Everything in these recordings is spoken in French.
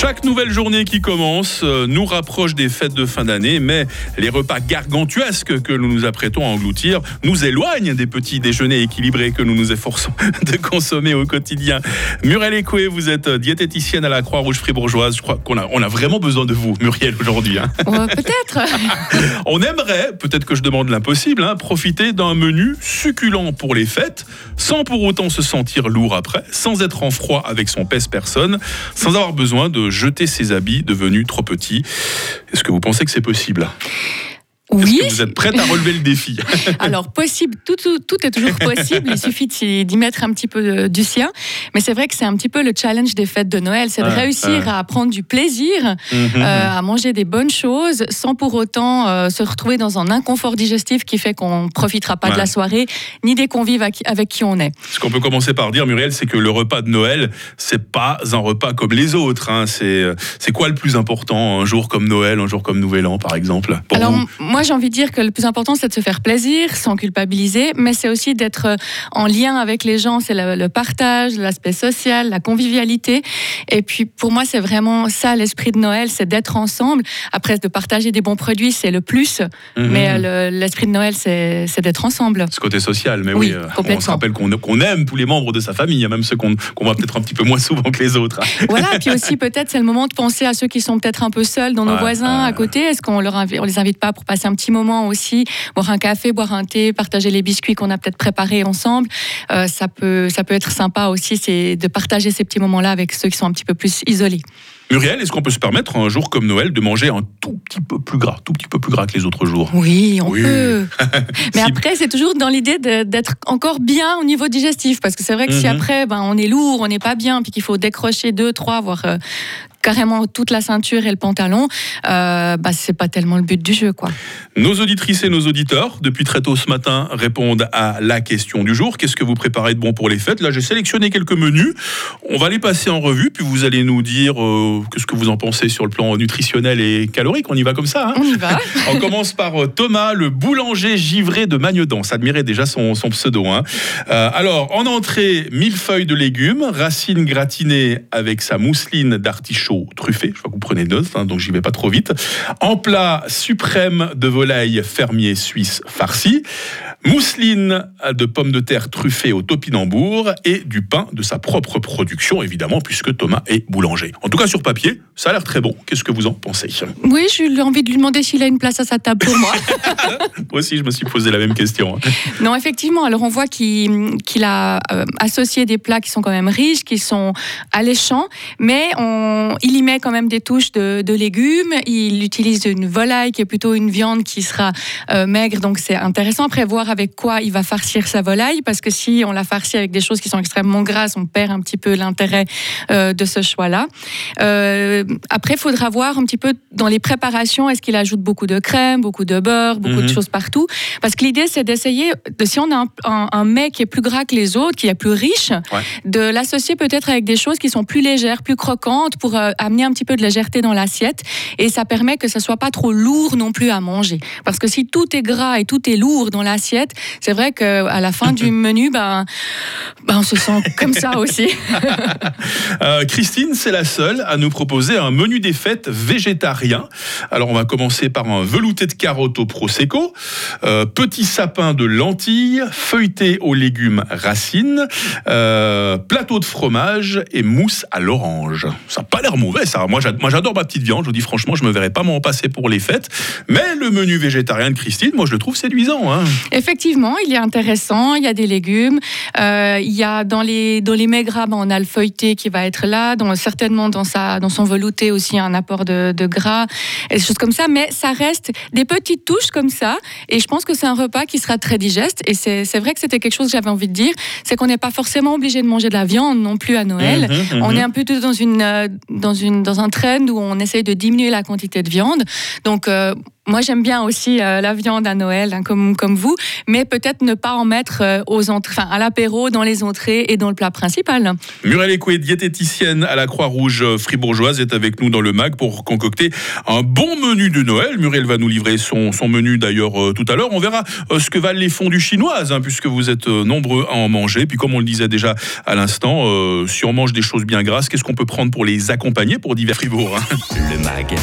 Chaque nouvelle journée qui commence euh, nous rapproche des fêtes de fin d'année, mais les repas gargantuesques que nous nous apprêtons à engloutir nous éloignent des petits déjeuners équilibrés que nous nous efforçons de consommer au quotidien. Muriel Écoué, vous êtes diététicienne à la Croix-Rouge fribourgeoise. Je crois qu'on a, on a vraiment besoin de vous, Muriel, aujourd'hui. hein. Ouais, peut-être. On aimerait, peut-être que je demande l'impossible, hein, profiter d'un menu succulent pour les fêtes, sans pour autant se sentir lourd après, sans être en froid avec son pèse-personne, sans avoir besoin de jeter ses habits devenus trop petits. Est-ce que vous pensez que c'est possible? Oui. que vous êtes prête à relever le défi Alors possible, tout, tout, tout est toujours possible. Il suffit d'y mettre un petit peu euh, du sien. Mais c'est vrai que c'est un petit peu le challenge des fêtes de Noël, c'est de réussir à prendre du plaisir, Mhm. euh, à manger des bonnes choses, sans pour autant euh, se retrouver dans un inconfort digestif qui fait qu'on profitera pas Ouais. de la soirée, ni des convives avec, qui on est. Ce qu'on peut commencer par dire, Muriel, c'est que le repas de Noël, c'est pas un repas comme les autres. hein. C'est quoi le plus important un jour comme Noël, un jour comme Nouvel An, par exemple pour Alors vous? m- moi j'ai envie de dire que le plus important c'est de se faire plaisir sans culpabiliser, mais c'est aussi d'être euh, en lien avec les gens, c'est le, le partage, l'aspect social, la convivialité. Et puis pour moi c'est vraiment ça l'esprit de Noël, c'est d'être ensemble. Après de partager des bons produits c'est le plus, Mhm. mais euh, le- l'esprit de Noël c'est d'être ensemble. ce côté social, mais Oui, oui, euh, on se rappelle qu'on aime tous les membres de sa famille, hein, même ceux qu'on qu'on voit peut-être un petit peu moins souvent que les autres. hein. Voilà, et puis aussi peut-être c'est le moment de penser à ceux qui sont peut-être un peu seuls dans nos Ouais, voisins à côté. Est-ce qu'on on les invite pas pour passer un petit moment aussi, boire un café, boire un thé, partager les biscuits qu'on a peut-être préparés ensemble. Euh, ça peut ça peut être sympa aussi, c'est de partager ces petits moments-là avec ceux qui sont un petit peu plus isolés. Muriel, est-ce qu'on peut se permettre un jour comme Noël de manger un tout petit peu plus gras, tout petit peu plus gras que les autres jours? Oui, on Oui. peut. Mais Si- après, c'est toujours dans l'idée d'être encore bien au niveau digestif, parce que c'est vrai que si Mhm. après, ben, on est lourd, on n'est pas bien, puis qu'il faut décrocher deux, trois, voire euh, carrément toute la ceinture et le pantalon, euh, bah, c'est pas tellement le but du jeu, quoi. Nos auditrices et nos auditeurs, depuis très tôt ce matin, répondent à la question du jour. Qu'est-ce que vous préparez de bon pour les fêtes? Là, j'ai sélectionné quelques menus. On va les passer en revue, puis vous allez nous dire euh, qu'est-ce que vous en pensez sur le plan nutritionnel et calorique. On y va comme ça. hein? On y va. On commence par euh, Thomas, le boulanger givré de Magnedan. Ça admirait déjà son, son pseudo. hein. Euh, alors, en entrée, mille feuilles de légumes, racines gratinées avec sa mousseline d'artichaut truffée. Je vois que vous prenez note, hein, donc j'y vais pas trop vite. En plat, suprême de volaille fermier suisse farci. Mousseline de pommes de terre truffées au topinambour et du pain de sa propre production, évidemment, puisque Thomas est boulanger. En tout cas, sur papier, ça a l'air très bon. Qu'est-ce que vous en pensez? Oui, j'ai envie de lui demander s'il a une place à sa table pour moi. Moi aussi, je me suis posé la même question. hein. Non, effectivement. Alors, on voit qu'il a euh, associé des plats qui sont quand même riches, qui sont alléchants, mais on, il y met quand même des touches de, de légumes. Il utilise une volaille qui est plutôt une viande qui sera euh, maigre, donc c'est intéressant après voir avec quoi il va farcir sa volaille, parce que si on la farcit avec des choses qui sont extrêmement grasses, on perd un petit peu l'intérêt euh, de ce choix-là. Euh, après, il faudra voir un petit peu dans les préparations, est-ce qu'il ajoute beaucoup de crème, beaucoup de beurre, beaucoup Mhm. de choses partout? Parce que l'idée, c'est d'essayer, de, si on a un, un, un mets qui est plus gras que les autres, qui est plus riche, Ouais. de l'associer peut-être avec des choses qui sont plus légères, plus croquantes, pour euh, amener un petit peu de légèreté dans l'assiette. Et ça permet que ça soit pas trop lourd non plus à manger. Parce que si tout est gras et tout est lourd dans l'assiette, c'est vrai qu'à la fin du menu, ben, ben, on se sent comme ça aussi. Euh, Christine, c'est la seule à nous proposer un menu des fêtes végétarien. Alors, on va commencer par un velouté de carottes au prosecco, euh, petit sapin de lentilles, feuilleté aux légumes racines, euh, plateau de fromage et mousse à l'orange. Ça n'a pas l'air mauvais, ça. Moi, j'ad- moi, j'adore ma petite viande. Je vous dis franchement, je me verrais pas m'en passer pour les fêtes. Mais le menu végétarien de Christine, moi, je le trouve séduisant. hein. Effectivement, il est intéressant. Il y a des légumes. Euh, il y a dans les dans les ben, on a le feuilleté qui va être là. Dans, certainement dans sa dans son velouté aussi un apport de, de gras et des choses comme ça. Mais ça reste des petites touches comme ça. Et je pense que c'est un repas qui sera très digeste. Et c'est c'est vrai que c'était quelque chose que j'avais envie de dire, c'est qu'on n'est pas forcément obligé de manger de la viande non plus à Noël. Mhm, On mhm. est un peu dans une euh, dans une dans un trend où on essaye de diminuer la quantité de viande. Donc euh, moi j'aime bien aussi euh, la viande à Noël, hein, comme, comme vous, mais peut-être ne pas en mettre euh, aux entrées, enfin, à l'apéro, dans les entrées et dans le plat principal. Muriel Écoué, diététicienne à la Croix-Rouge fribourgeoise, est avec nous dans le MAG pour concocter un bon menu de Noël. Muriel va nous livrer son, son menu d'ailleurs euh, tout à l'heure. On verra ce que valent les fondus chinoises, hein, puisque vous êtes nombreux à en manger. Puis comme on le disait déjà à l'instant, si on mange des choses bien grasses, qu'est-ce qu'on peut prendre pour les accompagner pour divers Fribourg hein? Le MAG,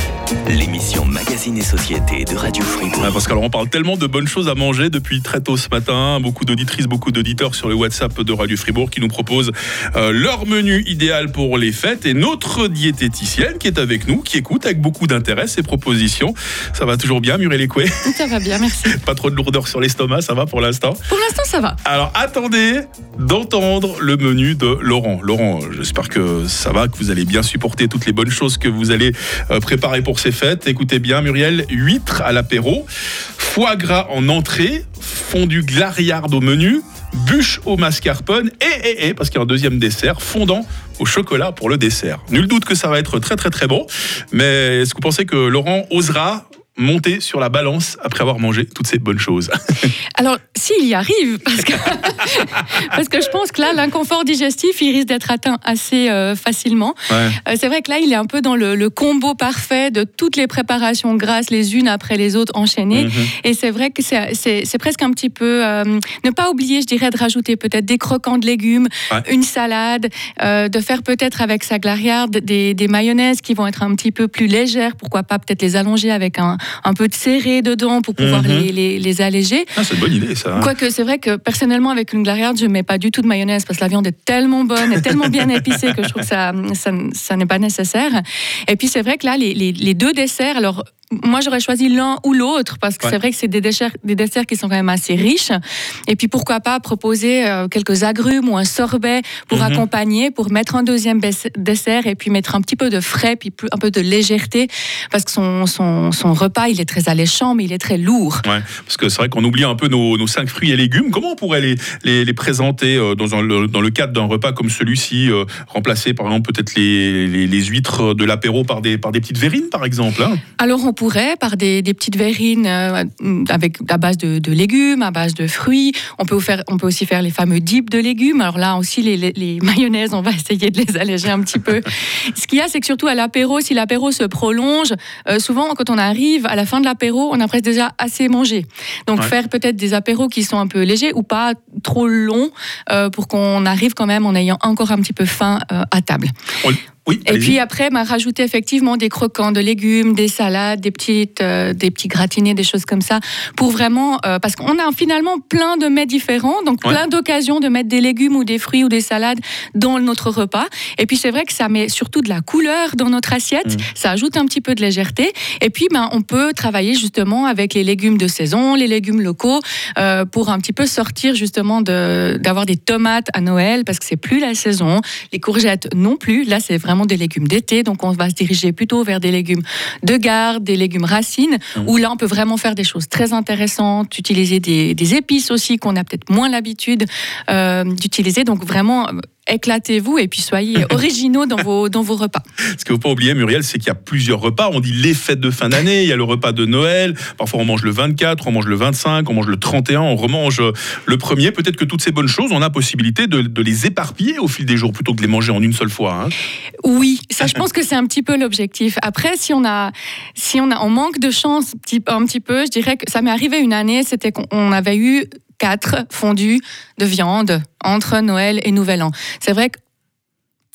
l'émission Magazine et Société de Radio Fribourg. parce qu'alors on parle tellement de bonnes choses à manger depuis très tôt ce matin. Beaucoup d'auditrices, beaucoup d'auditeurs sur le WhatsApp de Radio Fribourg qui nous proposent euh, leur menu idéal pour les fêtes. Et notre diététicienne qui est avec nous, qui écoute avec beaucoup d'intérêt ces propositions. Ça va toujours bien, Muriel Écoué Ça va bien, merci. Pas trop de lourdeur sur l'estomac, ça va pour l'instant? Pour l'instant, ça va. Alors attendez d'entendre le menu de Laurent. Laurent, j'espère que ça va, que vous allez bien supporter toutes les bonnes choses que vous allez euh, préparer pour ces fêtes. Écoutez bien, Muriel, à l'apéro, foie gras en entrée, fondu glariard au menu, bûche au mascarpone et, et, et parce qu'il y a un deuxième dessert, fondant au chocolat pour le dessert. Nul doute que ça va être très très très bon, mais est-ce que vous pensez que Laurent osera monter sur la balance après avoir mangé toutes ces bonnes choses Alors, s'il y arrive, parce que, parce que je pense que là, l'inconfort digestif, il risque d'être atteint assez euh, facilement. Euh, c'est vrai que là, il est un peu dans le, combo parfait de toutes les préparations grasses, les unes après les autres enchaînées. Mhm. Et c'est vrai que c'est presque un petit peu... Euh, ne pas oublier, je dirais, de rajouter peut-être des croquants de légumes, une salade, de faire peut-être avec sa glariarde des, des mayonnaises qui vont être un petit peu plus légères, pourquoi pas peut-être les allonger avec un, un peu de serré dedans pour pouvoir mhm. les, les, alléger. Ah, c'est une bonne idée ça. Hein. Quoique c'est vrai que personnellement avec une glariarde, je mets pas du tout de mayonnaise parce que la viande est tellement bonne et tellement bien épicée que je trouve que ça, ça, ça n'est pas nécessaire. Et puis c'est vrai que là, les, les deux desserts, alors moi, j'aurais choisi l'un ou l'autre parce que c'est vrai que c'est des desserts, des desserts qui sont quand même assez riches. Et puis, pourquoi pas proposer euh, quelques agrumes ou un sorbet pour mhm. accompagner, pour mettre un deuxième dessert et puis mettre un petit peu de frais, puis un peu de légèreté parce que son, son, son repas, il est très alléchant, mais il est très lourd. Ouais, parce que c'est vrai qu'on oublie un peu nos, nos, cinq fruits et légumes. Comment on pourrait les, les, les présenter euh, dans, un, dans le cadre d'un repas comme celui-ci, euh, remplacer par exemple peut-être les, les, les, huîtres de l'apéro par des, par des petites verrines, par exemple hein? Alors, on pourrait par des, petites verrines euh, avec à base de, légumes, à base de fruits. On peut, faire, on peut aussi faire les fameux dips de légumes. Alors là aussi, les, mayonnaises, on va essayer de les alléger un petit peu. Ce qu'il y a, c'est que surtout à l'apéro, si l'apéro se prolonge, euh, souvent quand on arrive à la fin de l'apéro, on a presque déjà assez mangé. Donc faire peut-être des apéros qui sont un peu légers ou pas trop longs euh, pour qu'on arrive quand même en ayant encore un petit peu faim à table et puis après, m'a rajouté effectivement des croquants de légumes, des salades, des petites, euh, des petits gratinés, des choses comme ça, pour vraiment, euh, parce qu'on a finalement plein de mets différents, donc plein d'occasions de mettre des légumes ou des fruits ou des salades dans notre repas. Et puis c'est vrai que ça met surtout de la couleur dans notre assiette, mm. ça ajoute un petit peu de légèreté. Et puis ben on peut travailler justement avec les légumes de saison, les légumes locaux, euh, pour un petit peu sortir justement de d'avoir des tomates à Noël parce que c'est plus la saison, les courgettes non plus. Là c'est vraiment des légumes d'été, donc on va se diriger plutôt vers des légumes de garde, des légumes racines, mmh. où là on peut vraiment faire des choses très intéressantes, utiliser des, épices aussi qu'on a peut-être moins l'habitude euh, d'utiliser. Donc vraiment éclatez-vous et puis soyez originaux dans vos, dans vos repas. Ce qu'il ne faut pas oublier, Muriel, c'est qu'il y a plusieurs repas. On dit les fêtes de fin d'année, il y a le repas de Noël, parfois on mange le 24, on mange le 25, on mange le 31, on remange le premier. Peut-être que toutes ces bonnes choses, on a possibilité de, de, les éparpiller au fil des jours plutôt que de les manger en une seule fois. Hein. Oui, ça je pense que c'est un petit peu l'objectif. Après, si on a, si on a, on manque de chance un petit peu, je dirais que ça m'est arrivé une année, c'était qu'on avait eu quatre fondus de viande entre Noël et Nouvel An. C'est vrai que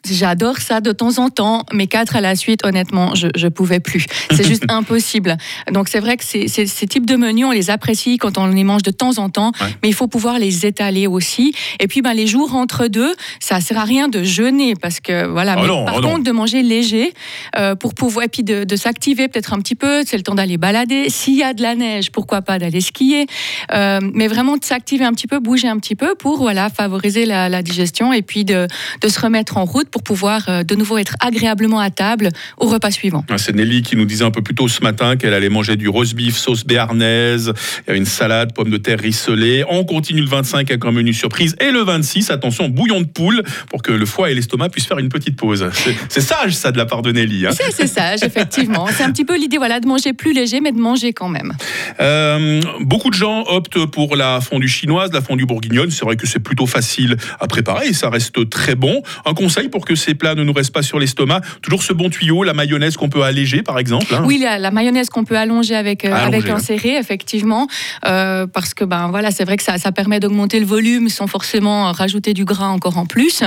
J'adore ça de temps en temps, mais quatre à la suite, honnêtement, je ne pouvais plus. C'est juste impossible. Donc c'est vrai que ces, ces, types de menus, on les apprécie quand on les mange de temps en temps, mais il faut pouvoir les étaler aussi. Et puis ben, les jours entre deux, ça sert à rien de jeûner parce que voilà. Ah par ah contre, de manger léger euh, pour pouvoir et puis de, de s'activer peut-être un petit peu. C'est le temps d'aller balader. S'il y a de la neige, pourquoi pas d'aller skier. Euh, mais vraiment de s'activer un petit peu, bouger un petit peu pour voilà favoriser la, la digestion et puis de, de se remettre en route pour pouvoir euh, de nouveau être agréablement à table au repas suivant. Ah, C'est Nelly qui nous disait un peu plus tôt ce matin qu'elle allait manger du roast beef sauce béarnaise, il y a une salade, pommes de terre rissolées. On continue le 25 avec un menu surprise et le 26, attention, bouillon de poule pour que le foie et l'estomac puissent faire une petite pause. C'est- sage ça de la part de Nelly. hein. C'est c'est sage, effectivement. C'est un petit peu l'idée voilà, de manger plus léger, mais de manger quand même. Euh, beaucoup de gens optent pour la fondue chinoise, la fondue bourguignonne. C'est vrai que c'est plutôt facile à préparer et ça reste très bon. Un conseil pour que ces plats ne nous restent pas sur l'estomac, toujours ce bon tuyau, la mayonnaise qu'on peut alléger par exemple. hein. Oui, la, la mayonnaise qu'on peut allonger avec, euh, Allonger, avec un hein. serré, effectivement, euh, parce que ben voilà, c'est vrai que ça, ça permet d'augmenter le volume sans forcément rajouter du gras encore en plus.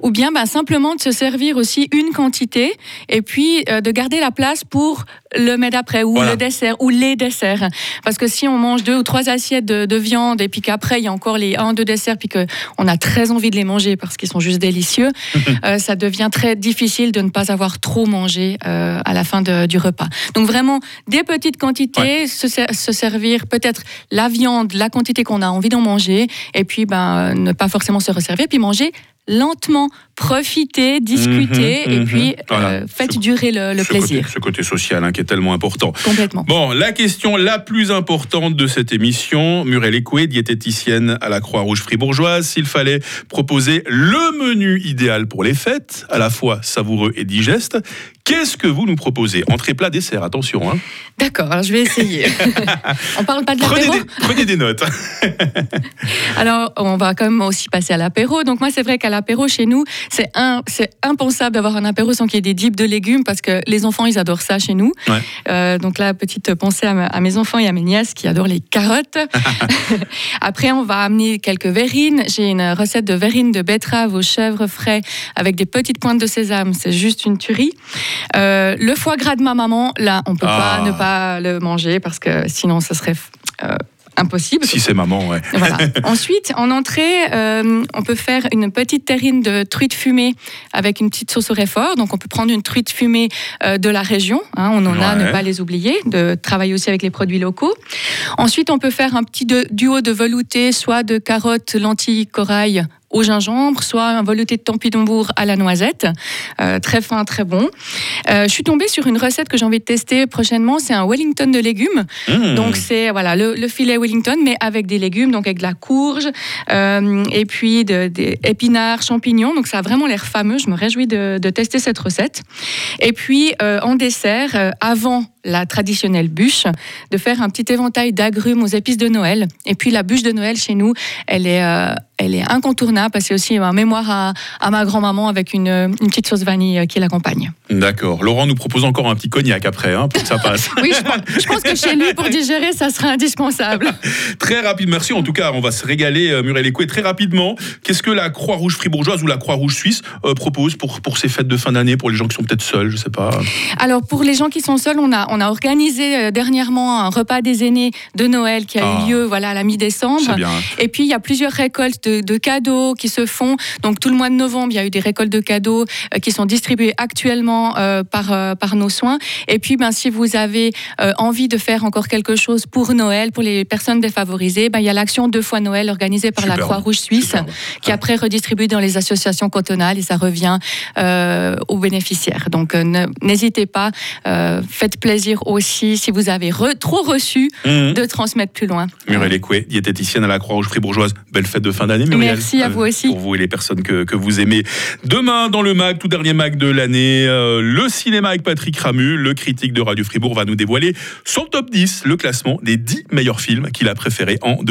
Ou bien ben, simplement de se servir aussi une quantité et puis euh, de garder la place pour le mets d'après ou Voilà. le dessert ou les desserts. Parce que si on mange deux ou trois assiettes de, de viande et puis qu'après il y a encore les un deux desserts puis que on a très envie de les manger parce qu'ils sont juste délicieux, euh, ça devient très difficile de ne pas avoir trop mangé euh, à la fin de- du repas. Donc vraiment des petites quantités, se, se servir peut-être la viande, la quantité qu'on a envie d'en manger, et puis ben ne pas forcément se resservir, puis manger lentement, profiter, discuter, Mhm, et mhm. puis Voilà. euh, faites Ce- durer le, le ce plaisir. Côté, ce côté social hein, qui est tellement important. Complètement. Bon, la question la plus importante de cette émission, Muriel Écoué, diététicienne à la Croix-Rouge fribourgeoise, s'il fallait proposer le menu idéal pour les fêtes, à la fois savoureux et digeste, qu'est-ce que vous nous proposez? Entrée, plat, dessert, attention. Hein. D'accord, alors je vais essayer. on parle pas de l'apéro? Prenez des notes. Alors, on va quand même aussi passer à l'apéro. Donc, moi, c'est vrai qu'à l'apéro, chez nous, c'est impensable d'avoir un apéro sans qu'il y ait des dips de légumes parce que les enfants, ils adorent ça chez nous. Ouais. Euh, donc là, petite pensée à, ma- à mes enfants et à mes nièces qui adorent les carottes. Après, on va amener quelques verrines. J'ai une recette de verrines de betterave aux chèvres frais avec des petites pointes de sésame. C'est juste une tuerie. Euh, le foie gras de ma maman, là, on peut Ah. pas ne pas le manger parce que sinon, ce serait euh, impossible. si c'est maman, ouais. Voilà. Ensuite, en entrée, euh, on peut faire une petite terrine de truite fumée avec une petite sauce au réfort. Donc, on peut prendre une truite fumée euh, de la région. hein, on en a, ne pas les oublier, de travailler aussi avec les produits locaux. Ensuite, on peut faire un petit de- duo de velouté, soit de carottes, lentilles, corail au gingembre, soit un velouté de tampidonbourg à la noisette. Euh, très fin, très bon. Euh, je suis tombée sur une recette que j'ai envie de tester prochainement. C'est un Wellington de légumes. Mmh. Donc c'est voilà le, le filet Wellington, mais avec des légumes, donc avec de la courge, euh, et puis de- des épinards, champignons. Donc ça a vraiment l'air fameux. Je me réjouis de, de tester cette recette. Et puis en dessert, avant la traditionnelle bûche, de faire un petit éventail d'agrumes aux épices de Noël. Et puis la bûche de Noël chez nous, elle est euh, elle est incontournable parce que c'est aussi un mémoire à, à ma grand-maman avec une, une petite sauce vanille euh, qui l'accompagne. D'accord. Laurent nous propose encore un petit cognac après, hein, pour que ça passe. Oui, je pense, je pense que chez lui, pour digérer, ça sera indispensable. Très rapide, merci. En tout cas, on va se régaler, euh, Muriel Écoué, très rapidement. Qu'est-ce que la Croix-Rouge fribourgeoise ou la Croix-Rouge suisse euh, propose pour, pour ces fêtes de fin d'année, pour les gens qui sont peut-être seuls, je sais pas. Alors pour les gens qui sont seuls, on a, on a organisé euh, dernièrement un repas des aînés de Noël qui a Ah. eu lieu voilà, à la mi-décembre. bien. Et puis il y a plusieurs récoltes de, de cadeaux qui se font. Donc tout le mois de novembre, il y a eu des récoltes de cadeaux euh, qui sont distribuées actuellement euh, par, euh, par nos soins. Et puis ben, si vous avez euh, envie de faire encore quelque chose pour Noël, pour les personnes défavorisées, ben, il y a l'action deux fois Noël organisée par la. Croix-Rouge suisse Superbe. qui après redistribue dans les associations cantonales et ça revient aux bénéficiaires. Donc n'hésitez pas, faites plaisir aussi si vous avez re- trop reçu Mmh. de transmettre plus loin. Muriel Écoué, diététicienne à la Croix-Rouge fribourgeoise. Belle fête de fin d'année, Muriel. Merci à vous aussi. Pour vous et les personnes que, que vous aimez. Demain, dans le MAC, tout dernier MAC de l'année, euh, le cinéma avec Patrick Ramu, le critique de Radio Fribourg, va nous dévoiler son top 10, le classement des 10 meilleurs films qu'il a préférés en 2000.